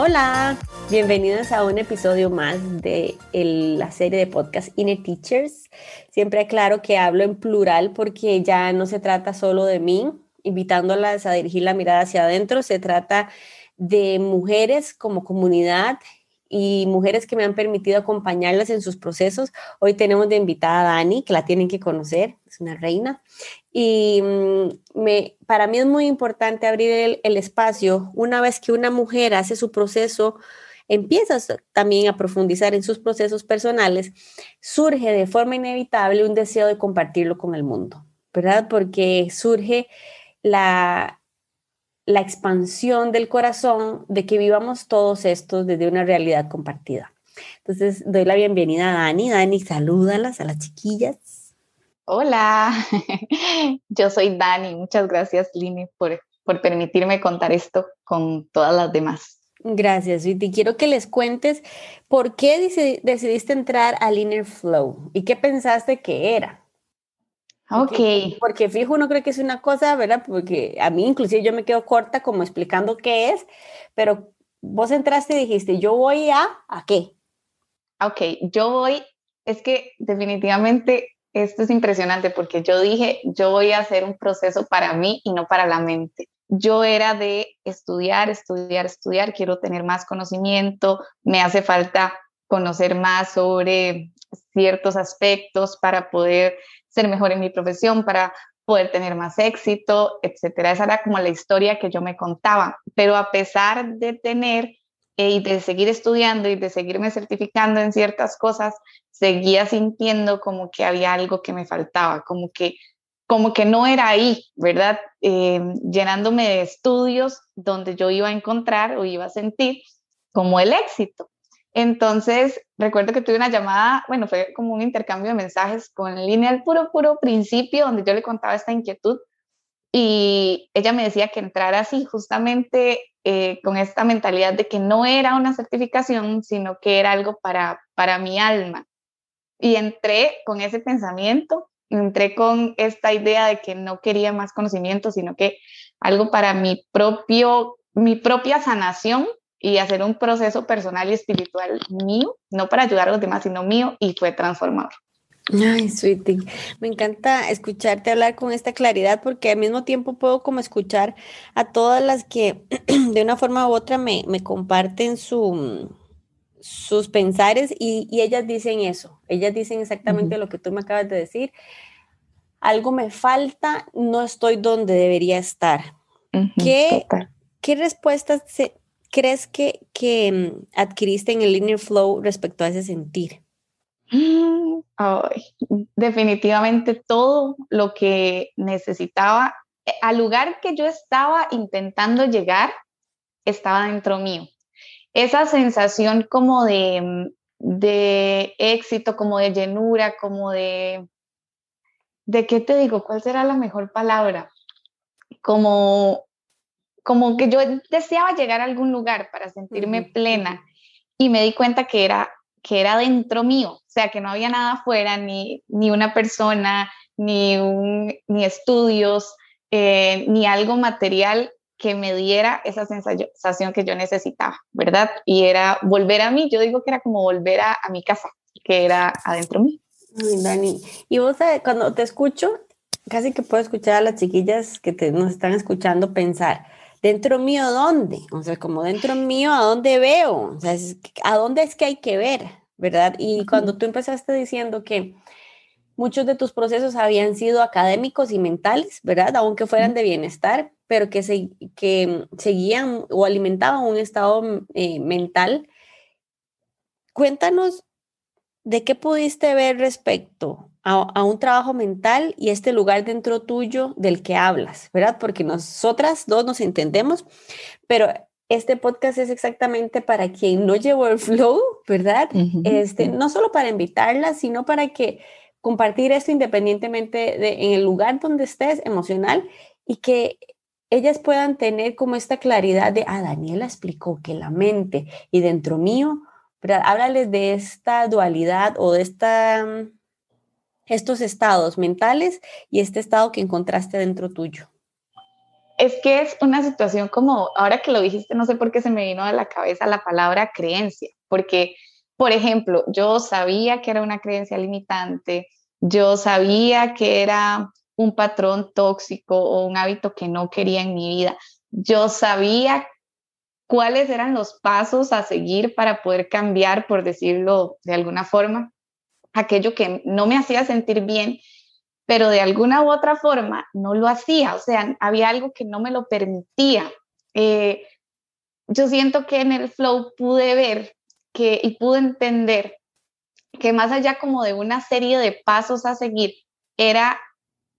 Hola, bienvenidos a un episodio más de la serie de podcast Inner Teachers. Siempre aclaro que hablo en plural porque ya no se trata solo de mí, invitándolas a dirigir la mirada hacia adentro, se trata de mujeres como comunidad y mujeres que me han permitido acompañarlas en sus procesos. Hoy tenemos de invitada a Dani, que la tienen que conocer, es una reina. Y mm, me, para mí es muy importante abrir el, el espacio una vez que una mujer hace su proceso empieza también a profundizar en sus procesos personales, surge de forma inevitable un deseo de compartirlo con el mundo, ¿verdad? Porque surge la, la expansión del corazón de que vivamos todos estos desde una realidad compartida. Entonces, doy la bienvenida a Dani. Dani, salúdalas a las chiquillas. Hola, yo soy Dani. Muchas gracias, Lini, por, por permitirme contar esto con todas las demás. Gracias, Viti. Quiero que les cuentes por qué decidiste entrar al Inner Flow y qué pensaste que era. Ok. Porque, fijo, uno cree que es una cosa, ¿verdad? Porque a mí inclusive yo me quedo corta como explicando qué es, pero vos entraste y dijiste, yo voy a, ¿a qué? Ok, yo voy, es que definitivamente esto es impresionante porque yo dije, yo voy a hacer un proceso para mí y no para la mente. Yo era de estudiar, estudiar, estudiar, quiero tener más conocimiento, me hace falta conocer más sobre ciertos aspectos para poder ser mejor en mi profesión, para poder tener más éxito, etcétera. Esa era como la historia que yo me contaba. Pero a pesar de tener eh, y de seguir estudiando y de seguirme certificando en ciertas cosas, seguía sintiendo como que había algo que me faltaba, como que como que no era ahí, ¿verdad? Eh, llenándome de estudios donde yo iba a encontrar o iba a sentir como el éxito. Entonces, recuerdo que tuve una llamada, bueno, fue como un intercambio de mensajes con línea al puro, puro principio, donde yo le contaba esta inquietud y ella me decía que entrara así, justamente eh, con esta mentalidad de que no era una certificación, sino que era algo para, para mi alma. Y entré con ese pensamiento, entré con esta idea de que no quería más conocimiento, sino que algo para mi propio, mi propia sanación y hacer un proceso personal y espiritual mío, no para ayudar a los demás, sino mío, y fue transformador. Ay, sweetie, me encanta escucharte hablar con esta claridad porque al mismo tiempo puedo como escuchar a todas las que de una forma u otra me, me comparten su, sus pensares y, y, ellas dicen eso, ellas dicen exactamente lo que tú me acabas de decir. Algo me falta, no estoy donde debería estar. ¿Qué, ¿Qué respuestas se, crees que, que mm, adquiriste en el linear flow respecto a ese sentir? definitivamente todo lo que necesitaba, eh, al lugar que yo estaba intentando llegar, estaba dentro mío. Esa sensación como de, mm, de éxito, como de llenura, como de, ¿de qué te digo? ¿Cuál será la mejor palabra? Como como que yo deseaba llegar a algún lugar para sentirme plena y me di cuenta que era, que era dentro mío, o sea, que no había nada afuera, ni, ni una persona, ni, un, ni estudios, eh, ni algo material que me diera esa sensación que yo necesitaba, ¿verdad? Y era volver a mí, yo digo que era como volver a, a mi casa, que era adentro mío. Ay, Dani, y vos cuando te escucho, casi que puedo escuchar a las chiquillas que te, nos están escuchando pensar, dentro mío, ¿dónde? O sea, como dentro mío, ¿a dónde veo? O sea, ¿a dónde es que hay que ver? ¿Verdad? Y cuando tú empezaste diciendo que muchos de tus procesos habían sido académicos y mentales, ¿verdad? Aunque fueran de bienestar, pero que, se, que seguían o alimentaban un estado eh, mental. Cuéntanos de qué pudiste ver respecto a, un trabajo mental y este lugar dentro tuyo del que hablas, ¿verdad? Porque nosotras dos nos entendemos, pero este podcast es exactamente para quien no llevó el flow, ¿verdad? este, no solo para invitarla, sino para que compartir esto independientemente de en el lugar donde estés emocional y que ellas puedan tener como esta claridad de, ah, Daniela explicó que la mente y dentro mío, ¿verdad? háblales de esta dualidad o de esta, estos estados mentales y este estado que encontraste dentro tuyo. Es que es una situación como, ahora que lo dijiste, no sé por qué se me vino a la cabeza la palabra creencia, porque, por ejemplo, yo sabía que era una creencia limitante, yo sabía que era un patrón tóxico o un hábito que no quería en mi vida. Yo sabía cuáles eran los pasos a seguir para poder cambiar, por decirlo de alguna forma, aquello que no me hacía sentir bien, pero de alguna u otra forma no lo hacía, o sea, había algo que no me lo permitía. Eh, yo siento que en el flow pude ver que y pude entender que más allá como de una serie de pasos a seguir, era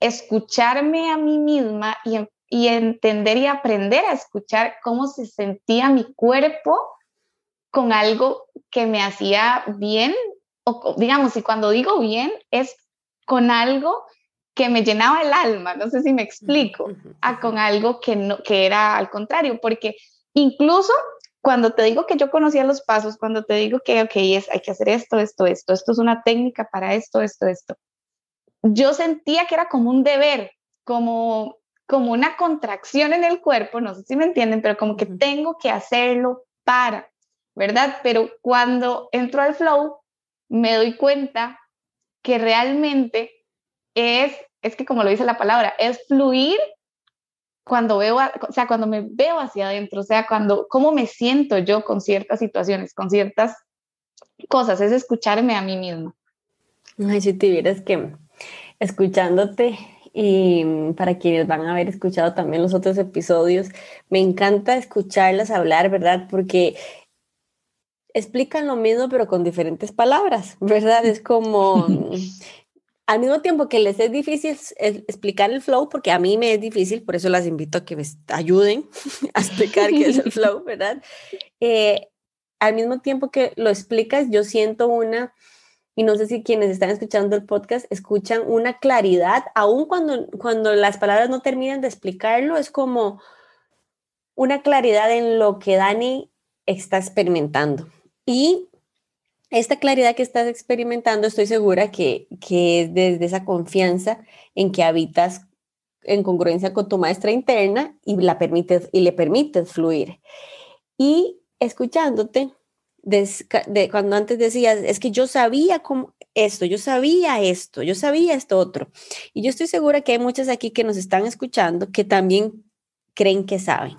escucharme a mí misma y, y entender y aprender a escuchar cómo se sentía mi cuerpo con algo que me hacía bien, o digamos, y cuando digo bien, es con algo que me llenaba el alma, no sé si me explico, a con algo que, no, que era al contrario, porque incluso cuando te digo que yo conocía los pasos, cuando te digo que, ok, es, hay que hacer esto, esto, esto, esto es una técnica para esto, esto, esto, yo sentía que era como un deber, como, como una contracción en el cuerpo, no sé si me entienden, pero como que tengo que hacerlo para, ¿verdad? Pero cuando entro al flow, me doy cuenta que realmente es, es que como lo dice la palabra, es fluir cuando veo, o sea, cuando me veo hacia adentro, o sea, cuando, cómo me siento yo con ciertas situaciones, con ciertas cosas, es escucharme a mí misma. Ay, si te vieras que escuchándote y para quienes van a haber escuchado también los otros episodios, me encanta escucharlas hablar, ¿verdad? Porque explican lo mismo pero con diferentes palabras, ¿verdad? Es como al mismo tiempo que les es difícil explicar el flow, porque a mí me es difícil, por eso las invito a que me ayuden a explicar qué es el flow, ¿verdad? Eh, al mismo tiempo que lo explicas, yo siento una y no sé si quienes están escuchando el podcast escuchan una claridad, aun cuando, cuando las palabras no terminan de explicarlo, es como una claridad en lo que Dani está experimentando. Y esta claridad que estás experimentando, estoy segura que, que es desde esa confianza en que habitas en congruencia con tu maestra interna y, la permites, y le permites fluir. Y escuchándote, de, cuando antes decías, es que yo sabía cómo esto, yo sabía esto, yo sabía esto otro. Y yo estoy segura que hay muchas aquí que nos están escuchando que también creen que saben.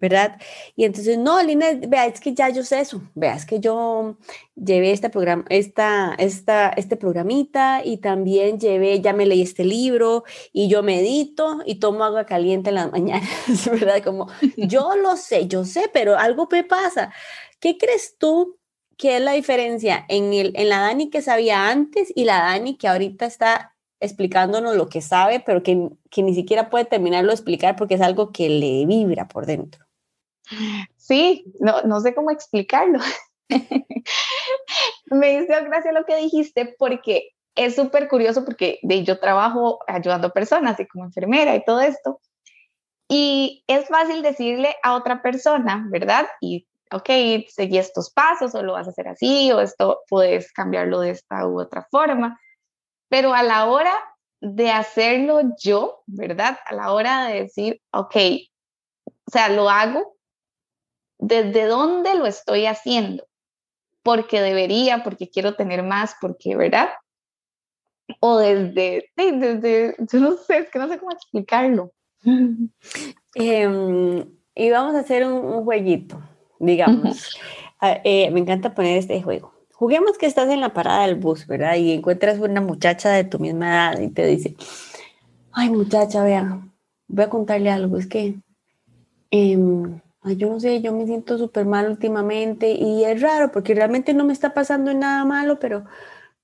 ¿Verdad? Y entonces, no, Lina, vea, es que ya yo sé eso, vea, es que yo llevé este programa, esta, esta, este programita y también llevé, ya me leí este libro y yo medito y tomo agua caliente en las mañanas, ¿verdad? Como, yo lo sé, yo sé, pero algo me pasa. ¿Qué crees tú que es la diferencia en, el, en la Dani que sabía antes y la Dani que ahorita está explicándonos lo que sabe, pero que, que ni siquiera puede terminarlo de explicar porque es algo que le vibra por dentro? Sí, no, no sé cómo explicarlo. Me hizo gracia lo que dijiste porque es súper curioso porque de, yo trabajo ayudando personas y como enfermera y todo esto. Y es fácil decirle a otra persona, ¿verdad? Y ok, seguí estos pasos o lo vas a hacer así o esto puedes cambiarlo de esta u otra forma. Pero a la hora de hacerlo yo, ¿verdad? A la hora de decir, ok, o sea, lo hago, ¿desde dónde lo estoy haciendo? Porque debería, porque quiero tener más, porque, ¿verdad? O desde, desde, yo no sé, es que no sé cómo explicarlo. Em, y vamos a hacer un jueguito digamos. Ah, eh, me encanta poner este juego. Juguemos que estás en la parada del bus, ¿verdad? Y encuentras una muchacha de tu misma edad y te dice, ay muchacha, vea, voy a contarle algo, es que yo no sé, yo me siento súper mal últimamente y es raro porque realmente no me está pasando nada malo, pero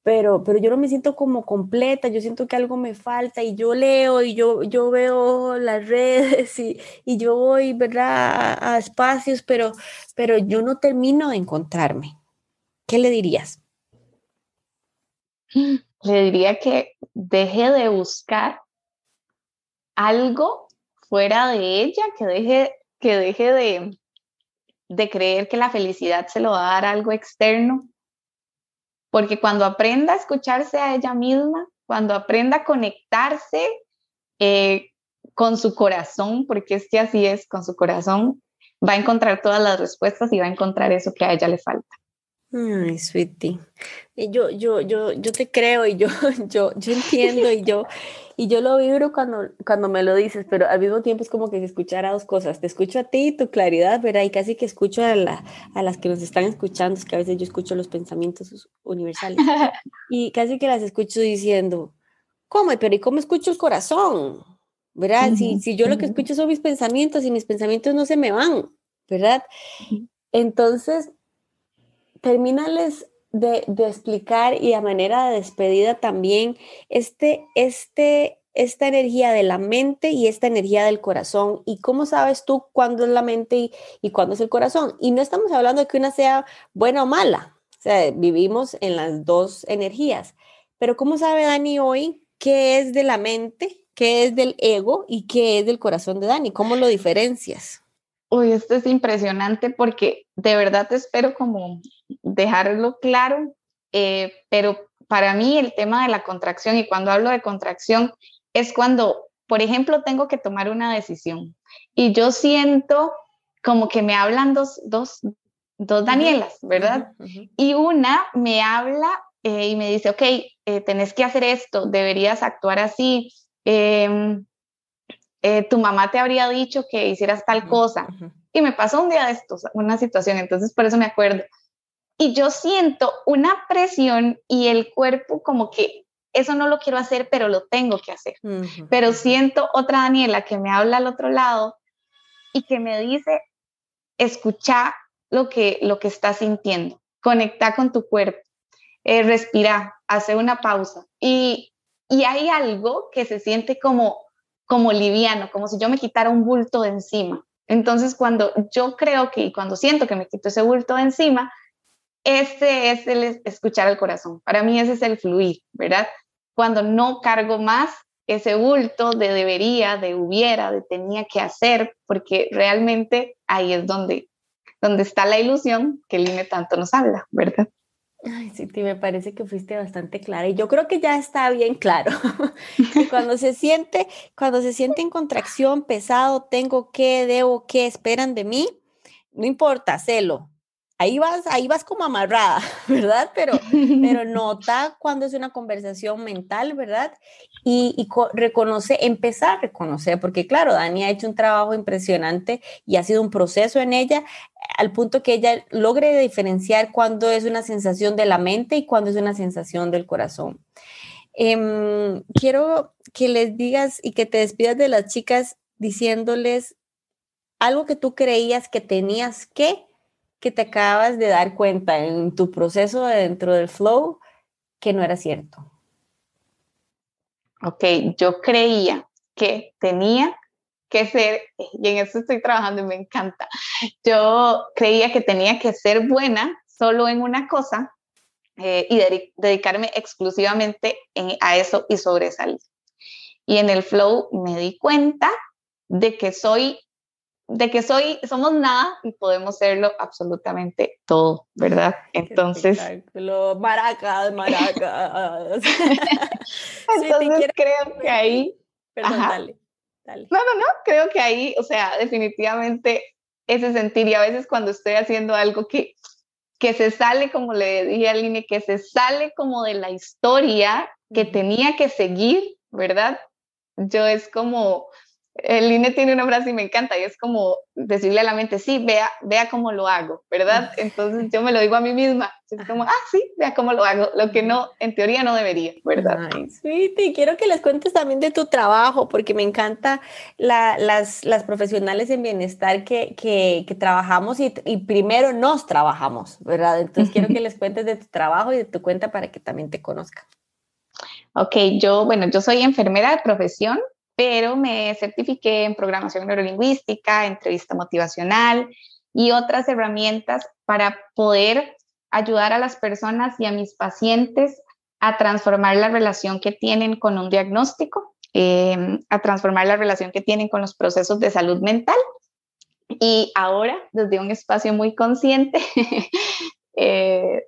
pero, pero yo no me siento como completa, yo siento que algo me falta y yo leo y yo, yo veo las redes y, y yo voy, ¿verdad?, a, espacios, pero, pero yo no termino de encontrarme. ¿Qué le dirías? le diría que deje de buscar algo fuera de ella, que deje, que deje de, de creer que la felicidad se lo va a dar algo externo, porque cuando aprenda a escucharse a ella misma, cuando aprenda a conectarse eh, con su corazón, porque es que así es, con su corazón, va a encontrar todas las respuestas y va a encontrar eso que a ella le falta. Ay, sweetie. Yo, yo, yo, yo te creo y yo, yo, yo entiendo y yo, y yo lo vibro cuando, cuando me lo dices, pero al mismo tiempo es como que se escuchara dos cosas. Te escucho a ti, tu claridad, ¿verdad? Y casi que escucho a, la, a las que nos están escuchando, es que a veces yo escucho los pensamientos universales. Y casi que las escucho diciendo, ¿cómo? Pero ¿y cómo escucho el corazón? ¿Verdad? si, si yo lo que escucho son mis pensamientos y mis pensamientos no se me van, ¿verdad? Entonces, termínales de, explicar y a manera de despedida también este, este, esta energía de la mente y esta energía del corazón. ¿Y cómo sabes tú cuándo es la mente y, y cuándo es el corazón? Y no estamos hablando de que una sea buena o mala. O sea, vivimos en las dos energías. Pero ¿cómo sabe Dani hoy qué es de la mente, qué es del ego y qué es del corazón de Dani? ¿Cómo lo diferencias? Uy, esto es impresionante porque de verdad espero como dejarlo claro, eh, pero para mí el tema de la contracción y cuando hablo de contracción es cuando, por ejemplo, tengo que tomar una decisión y yo siento como que me hablan dos, dos, dos Danielas, ¿verdad? Y una me habla eh, y me dice, ok, eh, tenés que hacer esto, deberías actuar así. Em, eh, tu mamá te habría dicho que hicieras tal cosa. Y me pasó un día de estos, una situación, entonces por eso me acuerdo. Y yo siento una presión y el cuerpo como que eso no lo quiero hacer, pero lo tengo que hacer. Pero siento otra Daniela que me habla al otro lado y que me dice, escucha lo que, lo que estás sintiendo, conecta con tu cuerpo, eh, respira, hace una pausa. Y, y hay algo que se siente como como liviano, como si yo me quitara un bulto de encima. Entonces, cuando yo creo que, cuando siento que me quito ese bulto de encima, ese es el escuchar al corazón. Para mí ese es el fluir, ¿verdad? Cuando no cargo más ese bulto de debería, de hubiera, de tenía que hacer, porque realmente ahí es donde, donde está la ilusión que el tanto nos habla, ¿verdad? Ay, sí, me parece que fuiste bastante clara y yo creo que ya está bien claro. cuando se siente, cuando se siente en contracción, pesado, tengo que, debo que, esperan de mí, no importa, celo, ahí vas, ahí vas como amarrada, ¿verdad? Pero, pero nota cuando es una conversación mental, ¿verdad? Y, y reconoce, empezar a reconocer, porque claro, Dani ha hecho un trabajo impresionante y ha sido un proceso en ella al punto que ella logre diferenciar cuándo es una sensación de la mente y cuándo es una sensación del corazón. Em, quiero que les digas y que te despidas de las chicas diciéndoles algo que tú creías que tenías que que te acabas de dar cuenta en tu proceso dentro del flow que no era cierto? Ok, yo creía que tenía que ser, y en eso estoy trabajando y me encanta, yo creía que tenía que ser buena solo en una cosa eh, y dedicarme exclusivamente a eso y sobresalir. Y en el flow me di cuenta de que soy de que soy, somos nada y podemos serlo absolutamente todo, ¿verdad? Entonces. Maracas, maracas. Entonces creo que ahí. Perdón, dale, dale. No, no, no, creo que ahí, o sea, definitivamente ese sentir, y a veces cuando estoy haciendo algo que, que se sale, como le dije a Aline, que se sale como de la historia que tenía que seguir, ¿verdad? Yo es como, el INE tiene una frase y me encanta y es como decirle a la mente, sí, vea, vea cómo lo hago, ¿verdad? Entonces yo me lo digo a mí misma, es como, ah, sí, vea cómo lo hago, lo que no, en teoría no debería, ¿verdad? Ay, sweetie, quiero que les cuentes también de tu trabajo, porque me encanta las, las profesionales en bienestar que, que, que trabajamos y, y, primero nos trabajamos, ¿verdad? Entonces quiero que les cuentes de tu trabajo y de tu cuenta para que también te conozcan. Ok, yo, bueno, yo soy enfermera de profesión, pero me certifiqué en programación neurolingüística, entrevista motivacional y otras herramientas para poder ayudar a las personas y a mis pacientes a transformar la relación que tienen con un diagnóstico, em, a transformar la relación que tienen con los procesos de salud mental. Y ahora, desde un espacio muy consciente, eh,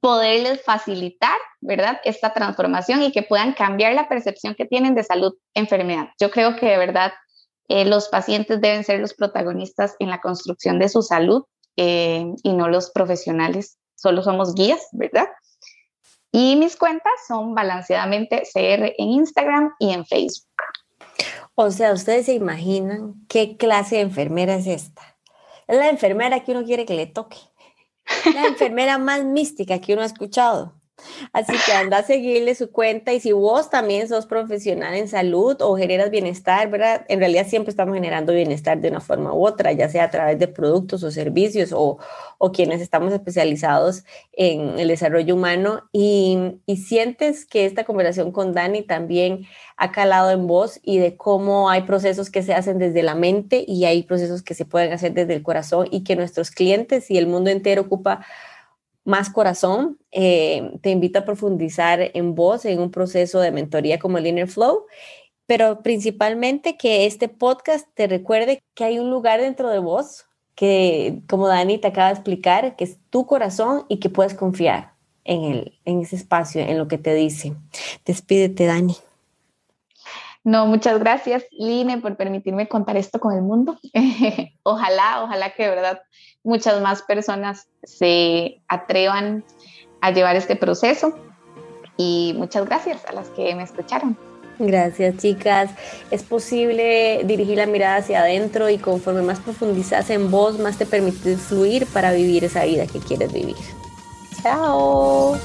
poderles facilitar, ¿verdad? Esta transformación y que puedan cambiar la percepción que tienen de salud, enfermedad. Yo creo que de verdad eh, los pacientes deben ser los protagonistas en la construcción de su salud eh, y no los profesionales, solo somos guías, ¿verdad? Y mis cuentas son balanceadamente CR en Instagram y en Facebook. O sea, ustedes se imaginan qué clase de enfermera es esta. Es la enfermera que uno quiere que le toque. La enfermera más mística que uno ha escuchado. Así que anda a seguirle su cuenta y si vos también sos profesional en salud o generas bienestar, ¿verdad? En realidad siempre estamos generando bienestar de una forma u otra, ya sea a través de productos o servicios o, o quienes estamos especializados en el desarrollo humano y, y sientes que esta conversación con Dani también ha calado en vos y de cómo hay procesos que se hacen desde la mente y hay procesos que se pueden hacer desde el corazón y que nuestros clientes y el mundo entero ocupa más corazón. Eh, te invito a profundizar en vos en un proceso de mentoría como el Inner Flow, pero principalmente que este podcast te recuerde que hay un lugar dentro de vos que, como Dani te acaba de explicar, que es tu corazón y que puedes confiar en, el, en ese espacio, en lo que te dice. Despídete, Dani. No, muchas gracias, Line, por permitirme contar esto con el mundo. ojalá, ojalá que de verdad muchas más personas se atrevan a llevar este proceso. Y muchas gracias a las que me escucharon. Gracias, chicas. Es posible dirigir la mirada hacia adentro y conforme más profundizas en vos, más te permites fluir para vivir esa vida que quieres vivir. Chao.